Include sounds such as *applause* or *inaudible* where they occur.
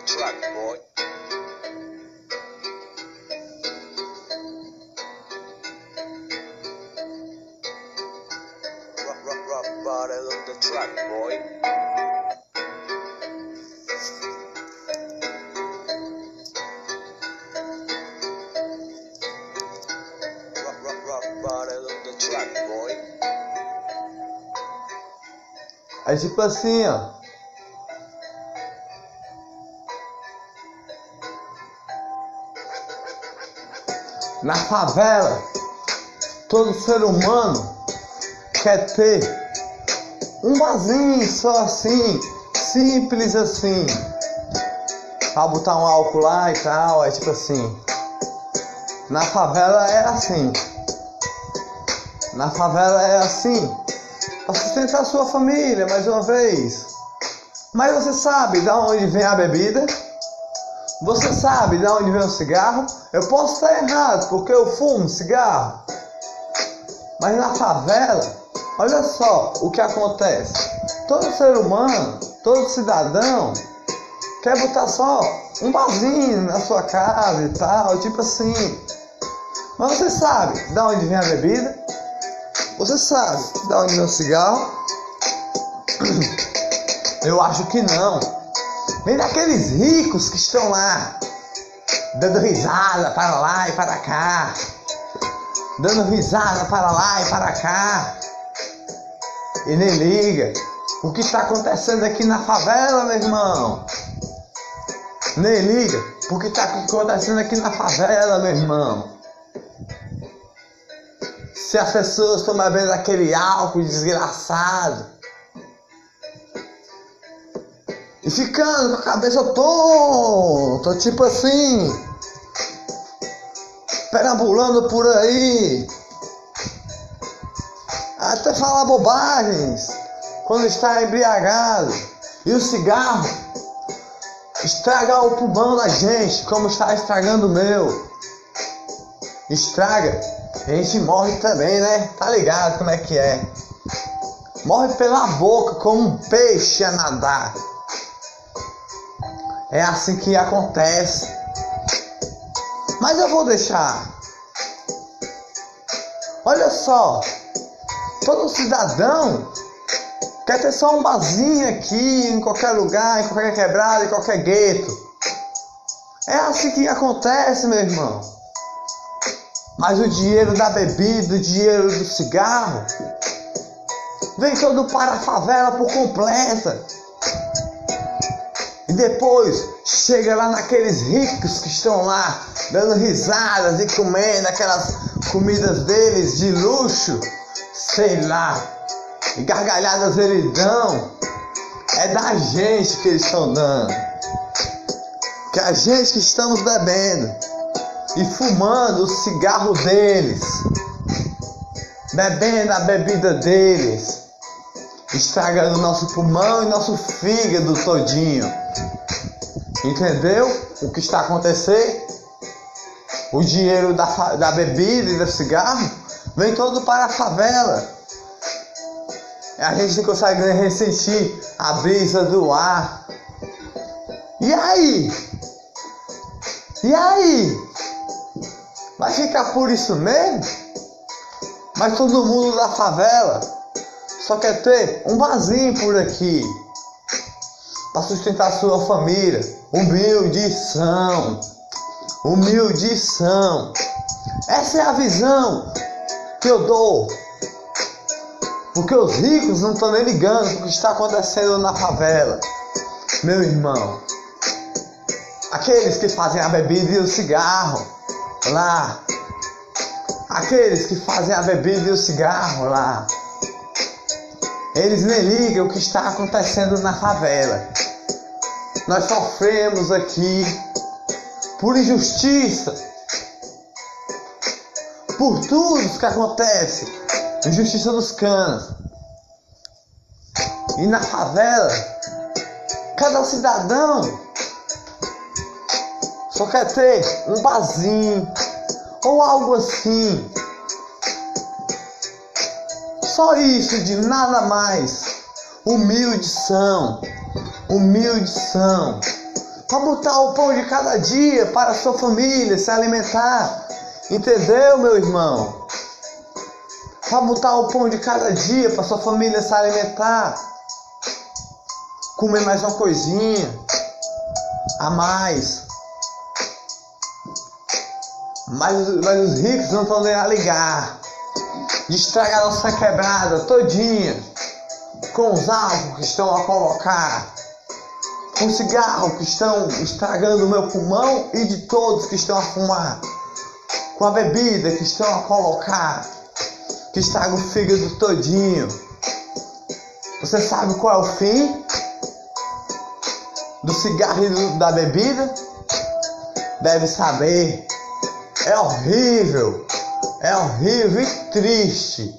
your truck, boy. Rough, rough, rough bottle of the truck, boy. Aí tipo assim. Na favela, todo ser humano quer ter um vasinho só assim, simples assim. Pra botar um álcool lá e tal, é tipo assim. Na favela é assim. Na favela é assim para sustentar sua família mais uma vez. Mas você sabe de onde vem a bebida? Você sabe de onde vem o cigarro? Eu posso estar errado porque eu fumo cigarro. Mas na favela, olha só o que acontece. Todo ser humano, todo cidadão quer botar só um barzinho na sua casa e tal, tipo assim. Mas você sabe de onde vem a bebida? Você sabe de onde vem o cigarro? *clears throat* Eu acho que não. Vem daqueles ricos que estão lá, dando risada para lá e para cá. Dando risada para lá e para cá. E nem liga. O que está acontecendo aqui na favela, meu irmão? Nem liga. O que está acontecendo aqui na favela, meu irmão? Se as pessoas estão bebendo aquele álcool desgraçado e ficando com a cabeça tonta, tipo assim, perambulando por aí, até falar bobagens quando está embriagado, e o cigarro estraga o pulmão da gente, como está estragando o meu. Estraga a gente morre também, né? Tá ligado como é que é? Morre pela boca como um peixe a nadar. É assim que acontece. Mas eu vou deixar. Olha só. Todo cidadão quer ter só um barzinho aqui, em qualquer lugar, em qualquer quebrada, em qualquer gueto. É assim que acontece, meu irmão. Mas o dinheiro da bebida, o dinheiro do cigarro, vem todo para a favela por completa. E depois chega lá naqueles ricos que estão lá, dando risadas e comendo aquelas comidas deles de luxo, sei lá, e gargalhadas eles dão. É da gente que eles estão dando. Que a gente que estamos bebendo e fumando o cigarro deles, bebendo a bebida deles, estragando nosso pulmão e nosso fígado todinho. Entendeu o que está acontecendo? O dinheiro da, da bebida e do cigarro vem todo para a favela. A gente não consegue ressentir a brisa do ar. E aí? E aí? Vai ficar por isso mesmo? Mas todo mundo da favela só quer ter um vasinho por aqui para sustentar sua família. Humildição. Humildição. Essa é a visão que eu dou. Porque os ricos não estão nem ligando para o que está acontecendo na favela. Meu irmão. Aqueles que fazem a bebida e o cigarro lá. Aqueles que fazem a bebida e o cigarro lá. Eles nem ligam o que está acontecendo na favela. Nós sofremos aqui por injustiça. Por tudo que acontece. Injustiça dos canos. E na favela, cada cidadão só quer ter um barzinho ou algo assim. Só isso, de nada mais. Humildes são, humildes são. para botar o pão de cada dia para a sua família se alimentar. Entendeu, meu irmão? Para botar o pão de cada dia para sua família se alimentar. Comer mais uma coisinha a mais. Mas, mas os ricos não estão nem a ligar. Estragar nossa quebrada todinha. Com os álcool que estão a colocar. Com cigarro que estão estragando o meu pulmão e de todos que estão a fumar. Com a bebida que estão a colocar. Que estraga o fígado todinho. Você sabe qual é o fim? Do cigarro e do, da bebida? Deve saber. É horrível, é horrível e triste.